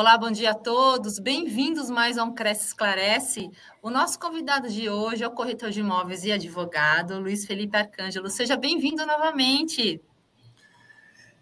Olá, bom dia a todos. Bem-vindos mais a um Cresce Esclarece. O nosso convidado de hoje é o corretor de imóveis e advogado, Luiz Felipe Arcângelo. Seja bem-vindo novamente.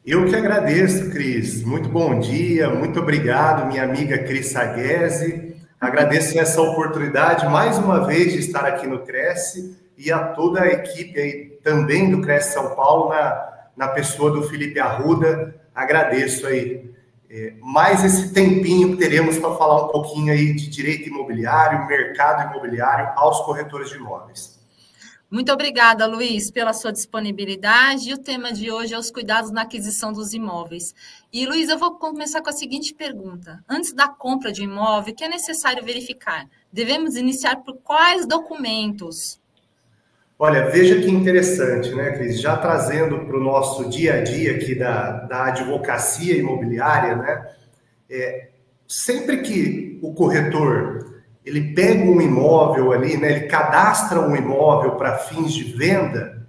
Eu que agradeço, Cris. Muito bom dia, muito obrigado, minha amiga Cris Saguese. Agradeço essa oportunidade mais uma vez de estar aqui no Cresce e a toda a equipe aí também do Cresce São Paulo, na, na pessoa do Felipe Arruda. Agradeço aí é, mais esse tempinho que teremos para falar um pouquinho aí de direito imobiliário, mercado imobiliário aos corretores de imóveis. Muito obrigada, Luiz, pela sua disponibilidade. E o tema de hoje é os cuidados na aquisição dos imóveis. E, Luiz, eu vou começar com a seguinte pergunta. Antes da compra de imóvel, o que é necessário verificar? Devemos iniciar por quais documentos? Olha, veja que interessante, né, Cris? Já trazendo para o nosso dia a dia aqui da, da advocacia imobiliária, né? É, sempre que o corretor ele pega um imóvel ali, né, ele cadastra um imóvel para fins de venda,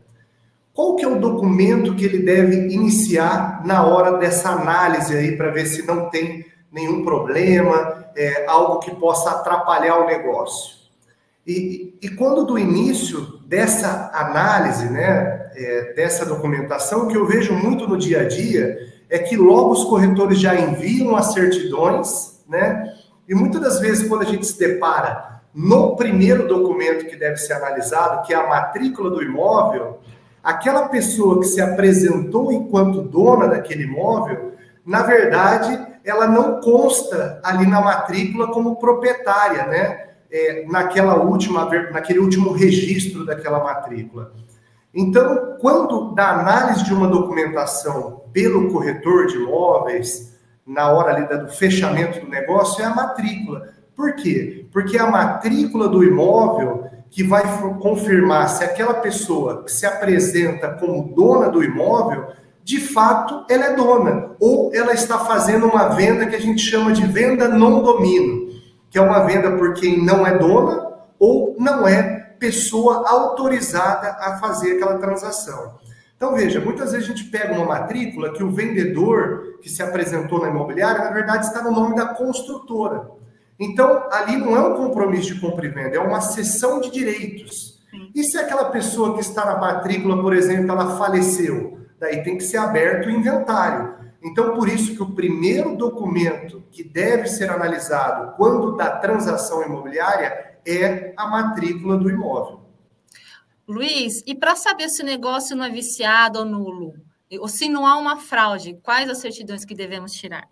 qual que é o documento que ele deve iniciar na hora dessa análise aí para ver se não tem nenhum problema, é, algo que possa atrapalhar o negócio? E, e quando do início dessa análise, né, é, dessa documentação, que eu vejo muito no dia a dia é que logo os corretores já enviam as certidões, né? E muitas das vezes, quando a gente se depara no primeiro documento que deve ser analisado, que é a matrícula do imóvel, aquela pessoa que se apresentou enquanto dona daquele imóvel, na verdade, ela não consta ali na matrícula como proprietária, né? É, naquela última, naquele último registro daquela matrícula. Então, quando da análise de uma documentação pelo corretor de imóveis, na hora ali do fechamento do negócio, é a matrícula. Por quê? Porque é a matrícula do imóvel que vai confirmar se aquela pessoa que se apresenta como dona do imóvel, de fato, ela é dona, ou ela está fazendo uma venda que a gente chama de venda não domínio que é uma venda por quem não é dona ou não é pessoa autorizada a fazer aquela transação. Então, veja, muitas vezes a gente pega uma matrícula que o vendedor que se apresentou na imobiliária, na verdade, está no nome da construtora. Então, ali não é um compromisso de compra e venda, é uma cessão de direitos. E se aquela pessoa que está na matrícula, por exemplo, ela faleceu? Daí tem que ser aberto o inventário. Então, por isso que o primeiro documento que deve ser analisado quando da transação imobiliária é a matrícula do imóvel. Luiz, e para saber se o negócio não é viciado ou nulo, ou se não há uma fraude, quais as certidões que devemos tirar?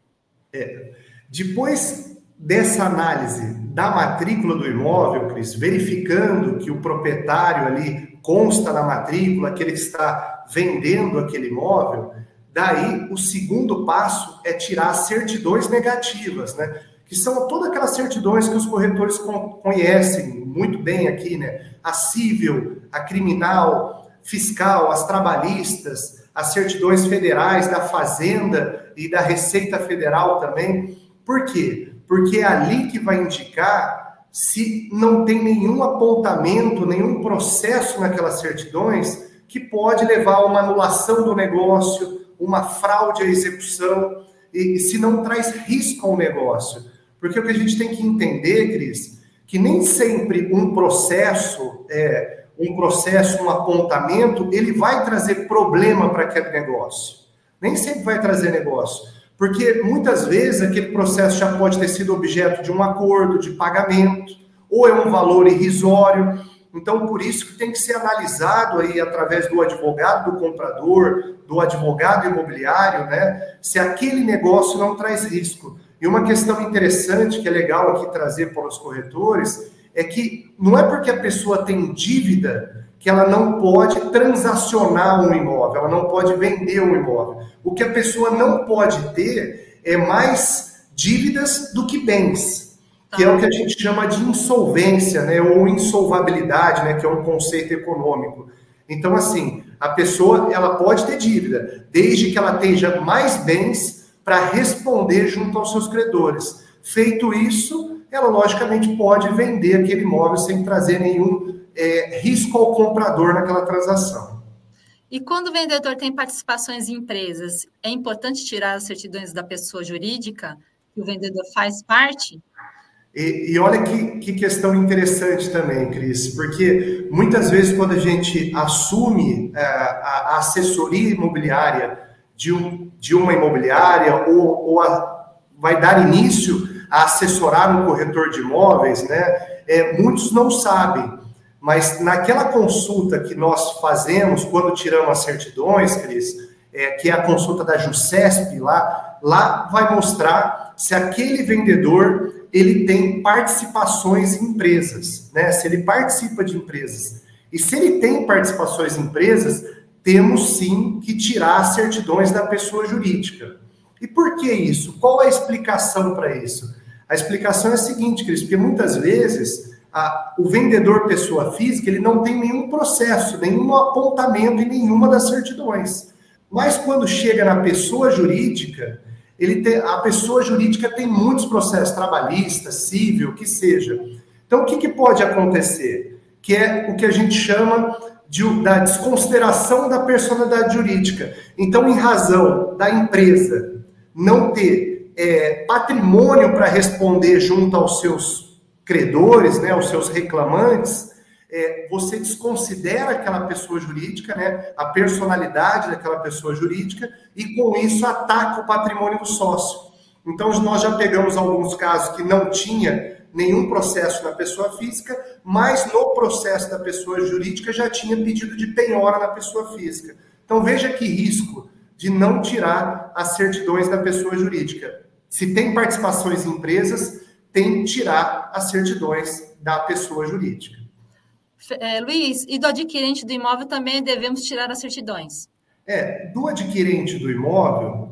É, depois dessa análise da matrícula do imóvel, Cris, verificando que o proprietário ali consta na matrícula, que ele está vendendo aquele imóvel, Daí, o segundo passo é tirar certidões negativas, né? Que são todas aquelas certidões que os corretores conhecem muito bem aqui, né? A civil, a criminal, fiscal, as trabalhistas, as certidões federais da Fazenda e da Receita Federal também. Por quê? Porque é ali que vai indicar se não tem nenhum apontamento, nenhum processo naquelas certidões que pode levar a uma anulação do negócio, uma fraude à execução e, e se não traz risco ao negócio. Porque o que a gente tem que entender, Cris, que nem sempre um processo, é, um processo, um apontamento, ele vai trazer problema para aquele negócio. Nem sempre vai trazer negócio. Porque muitas vezes aquele processo já pode ter sido objeto de um acordo de pagamento, ou é um valor irrisório. Então, por isso que tem que ser analisado aí através do advogado do comprador, do advogado imobiliário, né, se aquele negócio não traz risco. E uma questão interessante que é legal aqui trazer para os corretores é que não é porque a pessoa tem dívida que ela não pode transacionar um imóvel, ela não pode vender um imóvel. O que a pessoa não pode ter é mais dívidas do que bens, que é o que a gente chama de insolvência, né, ou insolvabilidade, né, que é um conceito econômico. Então, assim, a pessoa ela pode ter dívida, desde que ela tenha mais bens para responder junto aos seus credores. Feito isso, ela logicamente pode vender aquele imóvel sem trazer nenhum é, risco ao comprador naquela transação. E quando o vendedor tem participações em empresas, é importante tirar as certidões da pessoa jurídica? que o vendedor faz parte? E, e olha que, que, questão interessante também, Cris, porque muitas vezes quando a gente assume é, a, assessoria imobiliária de, um, de uma imobiliária ou, ou a, vai dar início a assessorar um corretor de imóveis, né? É, muitos não sabem, mas naquela consulta que nós fazemos quando tiramos as certidões, Cris, é, que é a consulta da JUCESP lá, lá vai mostrar se aquele vendedor ele tem participações em empresas, né? Se ele participa de empresas. E se ele tem participações em empresas, temos sim que tirar as certidões da pessoa jurídica. E por que isso? Qual a explicação para isso? A explicação é a seguinte, Cris, porque muitas vezes a, o vendedor pessoa física ele não tem nenhum processo, nenhum apontamento em nenhuma das certidões. Mas quando chega na pessoa jurídica, ele tem, a pessoa jurídica tem muitos processos trabalhistas, civil, que seja. Então, o que, que pode acontecer? Que é o que a gente chama de, da desconsideração da personalidade jurídica. Então, em razão da empresa não ter é, patrimônio para responder junto aos seus credores, né, aos seus reclamantes, é, você desconsidera aquela pessoa jurídica, né, a personalidade daquela pessoa jurídica, e com isso ataca o patrimônio do sócio. Então, nós já pegamos alguns casos que não tinha nenhum processo na pessoa física, mas no processo da pessoa jurídica já tinha pedido de penhora na pessoa física. Então, veja que risco de não tirar as certidões da pessoa jurídica. Se tem participações em empresas, tem que tirar as certidões da pessoa jurídica. É, Luiz, e do adquirente do imóvel também devemos tirar as certidões? É, do adquirente do imóvel,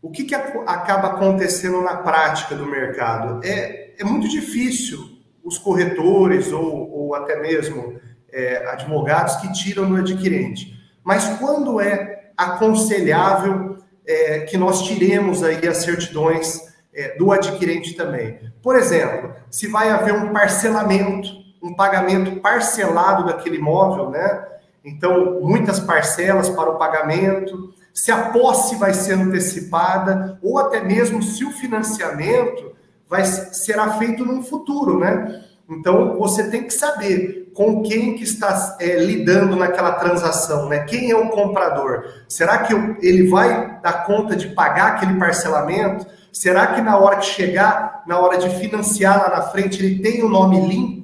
o que, que acaba acontecendo na prática do mercado? É, é muito difícil os corretores ou, ou até mesmo é, advogados que tiram do adquirente. Mas quando é aconselhável é, que nós tiremos aí as certidões é, do adquirente também? Por exemplo, se vai haver um parcelamento um pagamento parcelado daquele imóvel, né? Então, muitas parcelas para o pagamento, se a posse vai ser antecipada, ou até mesmo se o financiamento vai, será feito no futuro, né? Então, você tem que saber com quem que está é, lidando naquela transação, né? Quem é o comprador? Será que ele vai dar conta de pagar aquele parcelamento? Será que na hora que chegar, na hora de financiar lá na frente, ele tem o nome limpo?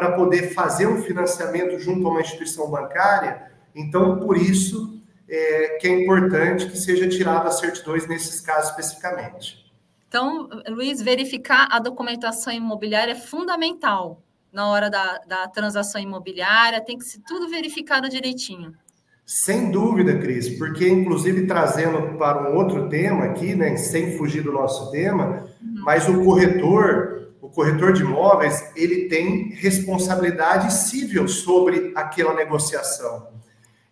Para poder fazer um financiamento junto a uma instituição bancária. Então, por isso é, que é importante que seja tirado as certidões nesses casos especificamente. Então, Luiz, verificar a documentação imobiliária é fundamental na hora da, da transação imobiliária, tem que ser tudo verificado direitinho. Sem dúvida, Cris, porque inclusive trazendo para um outro tema aqui, né, sem fugir do nosso tema, uhum. mas o corretor o corretor de imóveis ele tem responsabilidade civil sobre aquela negociação.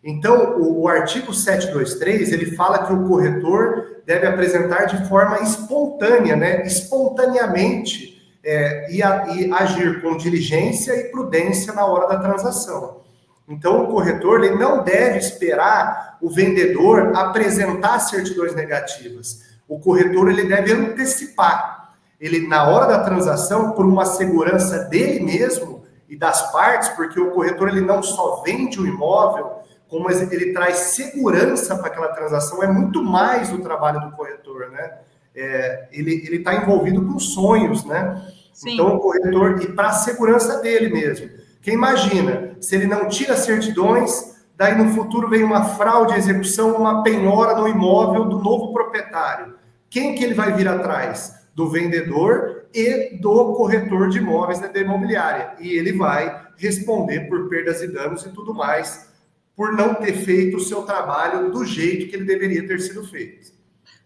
Então, o, o, artigo 723, ele fala que o corretor deve apresentar de forma espontânea, né, espontaneamente, é, e, a, e, agir com diligência e prudência na hora da transação. Então, o corretor ele não deve esperar o vendedor apresentar certidões negativas. O corretor ele deve antecipar ele na hora da transação, por uma segurança dele mesmo e das partes, porque o corretor ele não só vende o imóvel, como ele traz segurança para aquela transação, é muito mais o trabalho do corretor, né? É, ele está envolvido com sonhos, né? Sim. Então, o corretor, e para a segurança dele mesmo. Quem imagina, se ele não tira certidões, daí no futuro vem uma fraude, execução, uma penhora no imóvel do novo proprietário. Quem que ele vai vir atrás? Do vendedor e do corretor de imóveis da imobiliária. E ele vai responder por perdas e danos e tudo mais, por não ter feito o seu trabalho do jeito que ele deveria ter sido feito.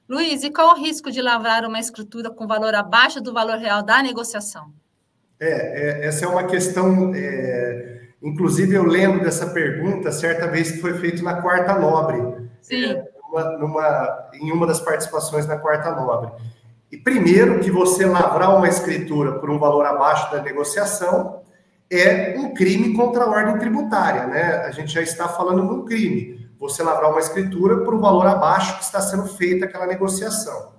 Luiz, e qual o risco de lavrar uma escritura com valor abaixo do valor real da negociação? É, é essa é uma questão. É, inclusive, eu lembro dessa pergunta certa vez que foi feita na Quarta Nobre. Sim. É, numa, numa, em uma das participações na Quarta Nobre. E primeiro que você lavrar uma escritura por um valor abaixo da negociação é um crime contra a ordem tributária, né? A gente já está falando de um crime. Você lavrar uma escritura por um valor abaixo que está sendo feita aquela negociação.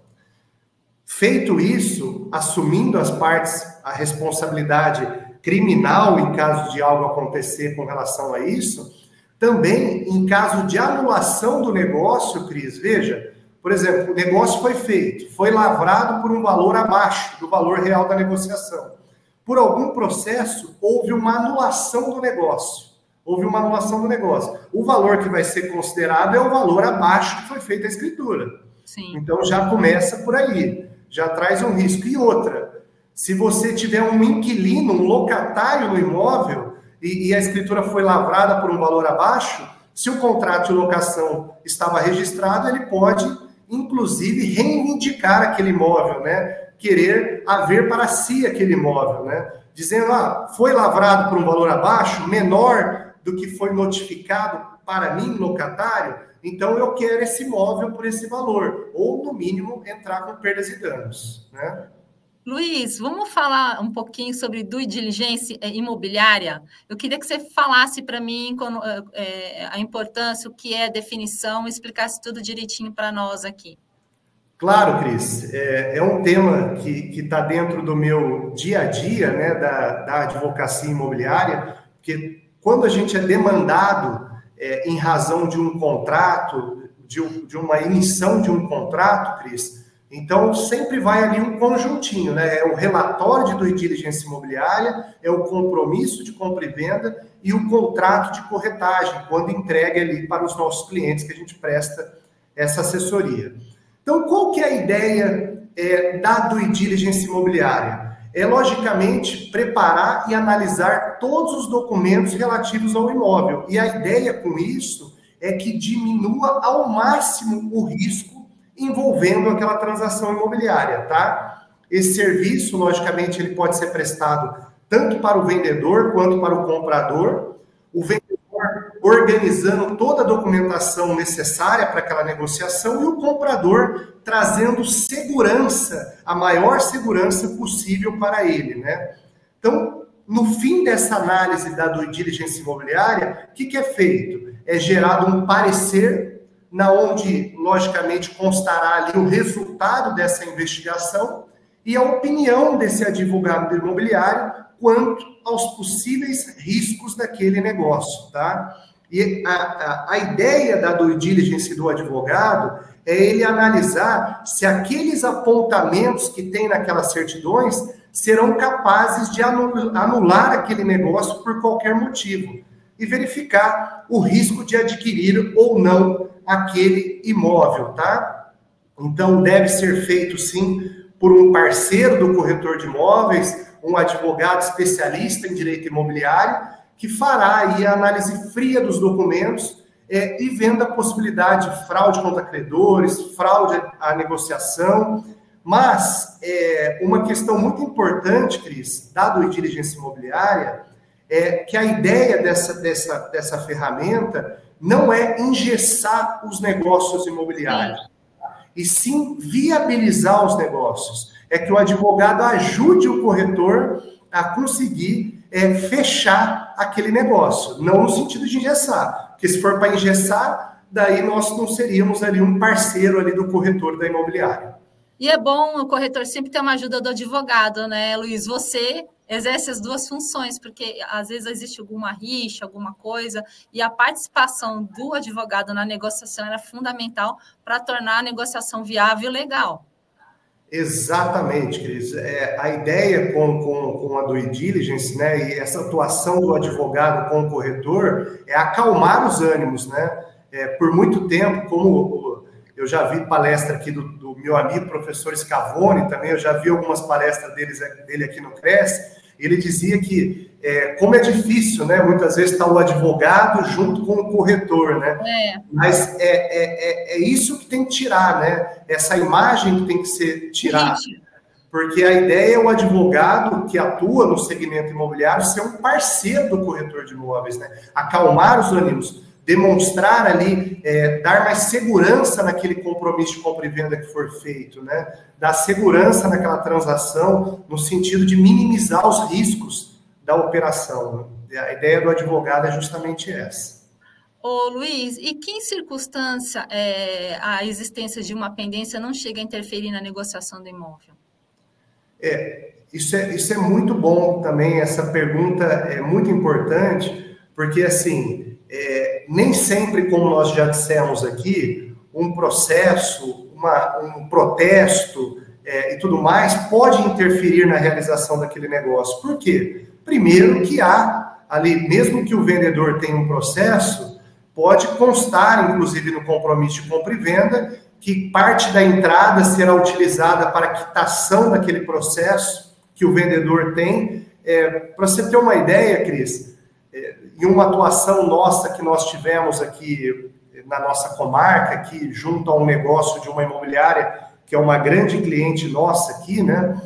Feito isso, assumindo as partes a responsabilidade criminal em caso de algo acontecer com relação a isso, também em caso de anulação do negócio, Cris, veja, por exemplo, o negócio foi feito, foi lavrado por um valor abaixo do valor real da negociação. Por algum processo, houve uma anulação do negócio. Houve uma anulação do negócio. O valor que vai ser considerado é o valor abaixo que foi feita a escritura. Sim. Então já começa por aí, já traz um risco. E outra, se você tiver um inquilino, um locatário no imóvel, e, e a escritura foi lavrada por um valor abaixo, se o contrato de locação estava registrado, ele pode inclusive reivindicar aquele imóvel, né? Querer haver para si aquele imóvel, né? Dizendo, ah, foi lavrado por um valor abaixo, menor do que foi notificado para mim, locatário, então eu quero esse imóvel por esse valor, ou no mínimo entrar com perdas e danos, né? Luiz, vamos falar um pouquinho sobre due diligência eh, imobiliária? Eu queria que você falasse para mim é, a importância, o que é definição, explicasse tudo direitinho para nós aqui. Claro, Cris. É, é um tema que está dentro do meu dia a dia, né, da, da advocacia imobiliária, porque quando a gente é demandado é, em razão de um contrato, de, de uma emissão de um contrato, Cris, então, sempre vai ali um conjuntinho, né? É o relatório de due diligence imobiliária, é o compromisso de compra e venda e o contrato de corretagem, quando entregue ali para os nossos clientes que a gente presta essa assessoria. Então, qual que é a ideia é, da due diligence imobiliária? É, logicamente, preparar e analisar todos os documentos relativos ao imóvel. E a ideia com isso é que diminua ao máximo o risco envolvendo aquela transação imobiliária, tá? Esse serviço, logicamente, ele pode ser prestado tanto para o vendedor quanto para o comprador. O vendedor organizando toda a documentação necessária para aquela negociação e o comprador trazendo segurança, a maior segurança possível para ele, né? Então, no fim dessa análise da due diligence imobiliária, o que, que é feito? É gerado um parecer na onde, logicamente, constará ali o resultado dessa investigação e a opinião desse advogado imobiliário quanto aos possíveis riscos daquele negócio, tá? E a, a, a ideia da due diligence do advogado é ele analisar se aqueles apontamentos que tem naquelas certidões serão capazes de anular aquele negócio por qualquer motivo e verificar o risco de adquirir ou não aquele imóvel, tá? Então, deve ser feito sim por um parceiro do corretor de imóveis, um advogado especialista em direito imobiliário, que fará aí a análise fria dos documentos é, e vendo a possibilidade de fraude contra credores, fraude à negociação. Mas é, uma questão muito importante, Cris, dado a diligência imobiliária, é que a ideia dessa, dessa, dessa ferramenta não é engessar os negócios imobiliários, e sim viabilizar os negócios. É que o advogado ajude o corretor a conseguir é, fechar aquele negócio, não no sentido de engessar, porque se for para engessar, daí nós não seríamos ali um parceiro ali do corretor da imobiliária. E é bom o corretor sempre ter uma ajuda do advogado, né, Luiz? Você exerce as duas funções, porque às vezes existe alguma rixa, alguma coisa, e a participação do advogado na negociação era fundamental para tornar a negociação viável e legal. Exatamente, Cris. É, a ideia com, com, com a due diligence, né, e essa atuação do advogado com o corretor é acalmar os ânimos, né? É, por muito tempo, como eu já vi palestra aqui do, meu amigo professor Scavone também, eu já vi algumas palestras deles, dele aqui no Cresce, ele dizia que é, como é difícil, né? Muitas vezes está o advogado junto com o corretor, né? É. Mas é, é, é, é, isso que tem que tirar, né? Essa imagem que tem que ser tirada. Porque a ideia é o advogado que atua no segmento imobiliário ser um parceiro do corretor de imóveis, né? Acalmar os ânimos demonstrar ali, é, dar mais segurança naquele compromisso de compra e venda que for feito, né? Dar segurança naquela transação no sentido de minimizar os riscos da operação. Né? A ideia do advogado é justamente essa. Ô, Luiz, e que circunstância é, a existência de uma pendência não chega a interferir na negociação do imóvel? É, isso é, isso é muito bom também, essa pergunta é muito importante, porque, assim, é, nem sempre, como nós já dissemos aqui, um processo, uma, um protesto é, e tudo mais pode interferir na realização daquele negócio. Por quê? Primeiro que há ali, mesmo que o vendedor tenha um processo, pode constar, inclusive, no compromisso de compra e venda, que parte da entrada será utilizada para quitação daquele processo que o vendedor tem. É, para você ter uma ideia, Cris, é, em uma atuação nossa que nós tivemos aqui na nossa comarca, aqui junto a um negócio de uma imobiliária, que é uma grande cliente nossa aqui, né?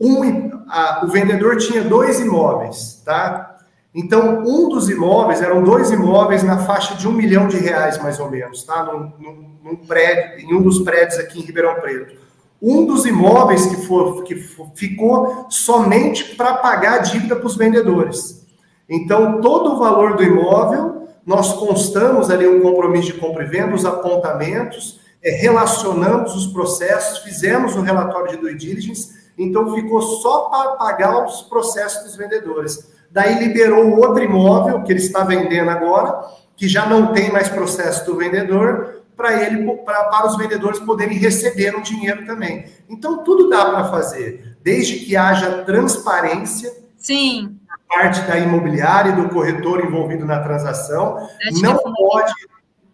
Um, a, o vendedor tinha dois imóveis, tá? Então, um dos imóveis, eram dois imóveis na faixa de um milhão de reais, mais ou menos, tá? Num, num, num prédio, em um dos prédios aqui em Ribeirão Preto. Um dos imóveis que, for, que for, ficou somente para pagar a dívida para os vendedores. Então, todo o valor do imóvel, nós constamos ali um compromisso de compra e venda, os apontamentos, é, relacionamos os processos, fizemos o um relatório de due diligence, então ficou só para pagar os processos dos vendedores. Daí liberou outro imóvel que ele está vendendo agora, que já não tem mais processo do vendedor, para ele pra, para os vendedores poderem receber o dinheiro também. Então tudo dá para fazer, desde que haja transparência. Sim. Parte da imobiliária e do corretor envolvido na transação. não pode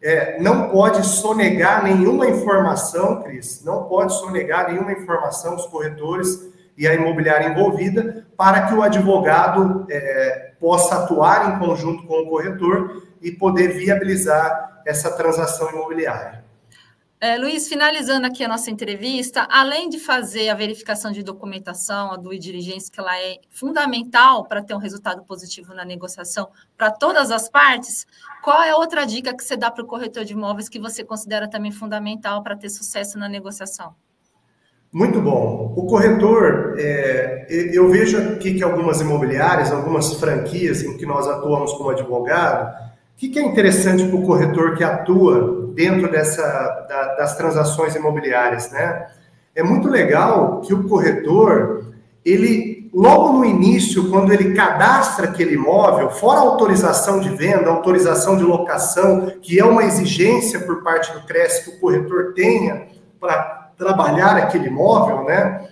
é, não pode sonegar nenhuma informação, Cris, não pode sonegar nenhuma informação os corretores e a imobiliária envolvida, para que o advogado é, possa atuar em conjunto com o corretor e poder viabilizar essa transação imobiliária. É, Luiz, finalizando aqui a nossa entrevista, além de fazer a verificação de documentação, a due diligência, que ela é fundamental para ter um resultado positivo na negociação para todas as partes, qual é outra dica que você dá para o corretor de imóveis que você considera também fundamental para ter sucesso na negociação? Muito bom. O corretor, é, eu vejo aqui que algumas imobiliárias, algumas franquias em que nós atuamos como advogado, o que, que é interessante para o corretor que atua dentro dessa, da, das transações imobiliárias, né? É muito legal que o corretor, ele, logo no início, quando ele cadastra aquele imóvel, fora autorização de venda, autorização de locação, que é uma exigência por parte do CRES que o corretor tenha para trabalhar aquele imóvel, né?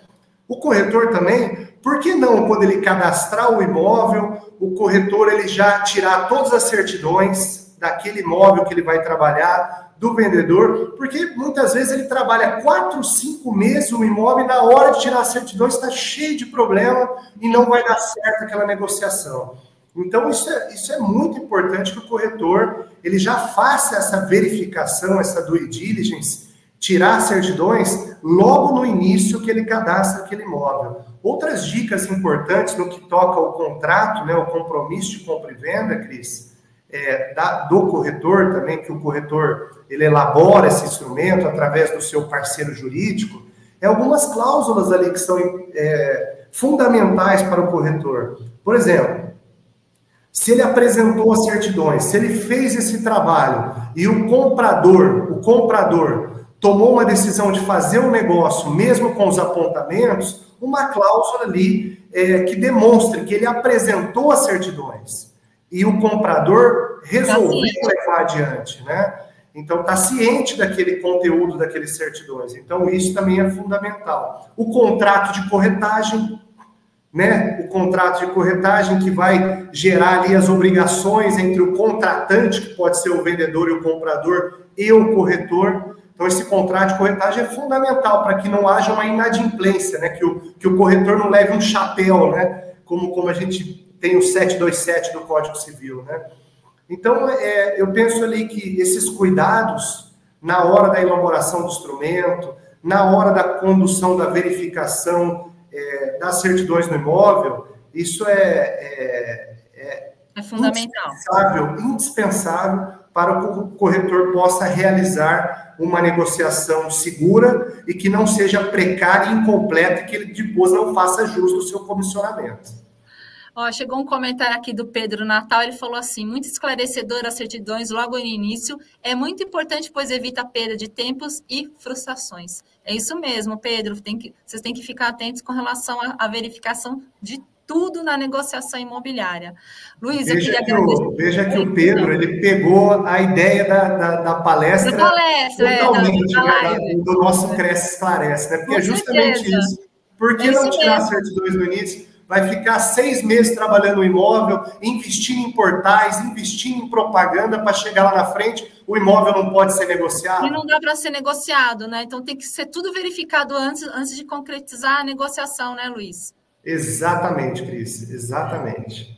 O corretor também, por que não, quando ele cadastrar o imóvel, o corretor ele já tirar todas as certidões daquele imóvel que ele vai trabalhar, do vendedor, porque muitas vezes ele trabalha quatro, cinco meses o imóvel e na hora de tirar as certidões está cheio de problema e não vai dar certo aquela negociação. Então, isso é, isso é muito importante que o corretor ele já faça essa verificação, essa due diligence, tirar certidões logo no início que ele cadastra aquele imóvel. Outras dicas importantes no que toca ao contrato, né, o compromisso de compra e venda, Cris, é, da, do corretor também, que o corretor ele elabora esse instrumento através do seu parceiro jurídico, é algumas cláusulas ali que são é, fundamentais para o corretor. Por exemplo, se ele apresentou as certidões, se ele fez esse trabalho e o comprador, o comprador tomou uma decisão de fazer um negócio, mesmo com os apontamentos, uma cláusula ali é, que demonstre que ele apresentou as certidões e o comprador resolveu tá levar adiante, né? Então, está ciente daquele conteúdo, daqueles certidões. Então, isso também é fundamental. O contrato de corretagem, né? O contrato de corretagem que vai gerar ali as obrigações entre o contratante, que pode ser o vendedor e o comprador, e o corretor. Então, esse contrato de corretagem é fundamental para que não haja uma inadimplência, né? que, o, que o corretor não leve um chapéu, né? como, como a gente tem o 727 do Código Civil. Né? Então, é, eu penso ali que esses cuidados na hora da elaboração do instrumento, na hora da condução da verificação é, das certidões no imóvel, isso é, é, é, é fundamental. Indispensável, indispensável para que o corretor possa realizar uma negociação segura e que não seja precária e incompleta e que ele depois não faça justo o seu comissionamento. Ó, chegou um comentário aqui do Pedro Natal, ele falou assim, muito esclarecedor as certidões logo no início, é muito importante, pois evita perda de tempos e frustrações. É isso mesmo, Pedro, tem que, vocês têm que ficar atentos com relação à, verificação de tudo na negociação imobiliária. Luiz, veja eu queria que agradecer. O, veja que o Pedro, ele pegou a ideia da, da, da palestra, da palestra é, totalmente, é, da, do, do nosso Cresce Esclarece, né? Porque com é justamente certeza. isso. Por que é não tirar mesmo. certidões no início? Vai ficar seis meses trabalhando no imóvel, investindo em portais, investindo em propaganda para chegar lá na frente, o imóvel não pode ser negociado. E não dá para ser negociado, né? Então tem que ser tudo verificado antes, antes de concretizar a negociação, né, Luiz? Exatamente, Cris, exatamente.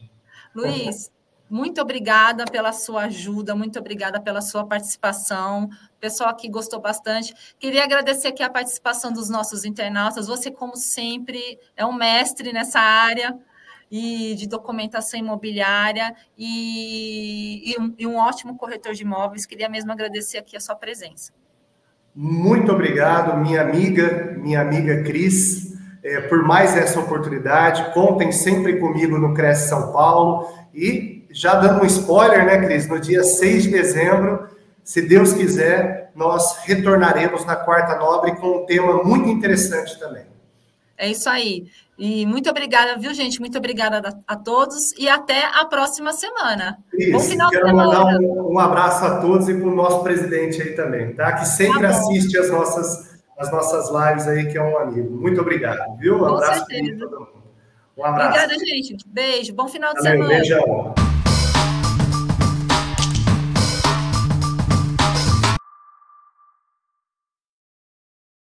Luiz, muito obrigada pela sua ajuda, muito obrigada pela sua participação. Pessoal aqui gostou bastante. Queria agradecer aqui a participação dos nossos internautas. Você, como sempre, é um mestre nessa área e de documentação imobiliária e, e, um, e um ótimo corretor de imóveis. Queria mesmo agradecer aqui a sua presença. Muito obrigado, minha amiga, minha amiga Cris, é, por mais essa oportunidade. Contem sempre comigo no Cresce São Paulo e já dando um spoiler, né, Cris? No dia 6 de dezembro, se Deus quiser, nós retornaremos na Quarta Nobre com um tema muito interessante também. É isso aí. E muito obrigada, viu, gente? Muito obrigada a, todos e até a próxima semana. Cris, Bom final quero de mandar um, um, abraço a todos e para o nosso presidente aí também, tá? Que sempre tá assiste as nossas, as nossas lives aí, que é um amigo. Muito obrigado, viu? Um Com abraço para todo mundo. Um abraço. Obrigada, gente. Beijo. Bom final de Valeu, semana. Beijão.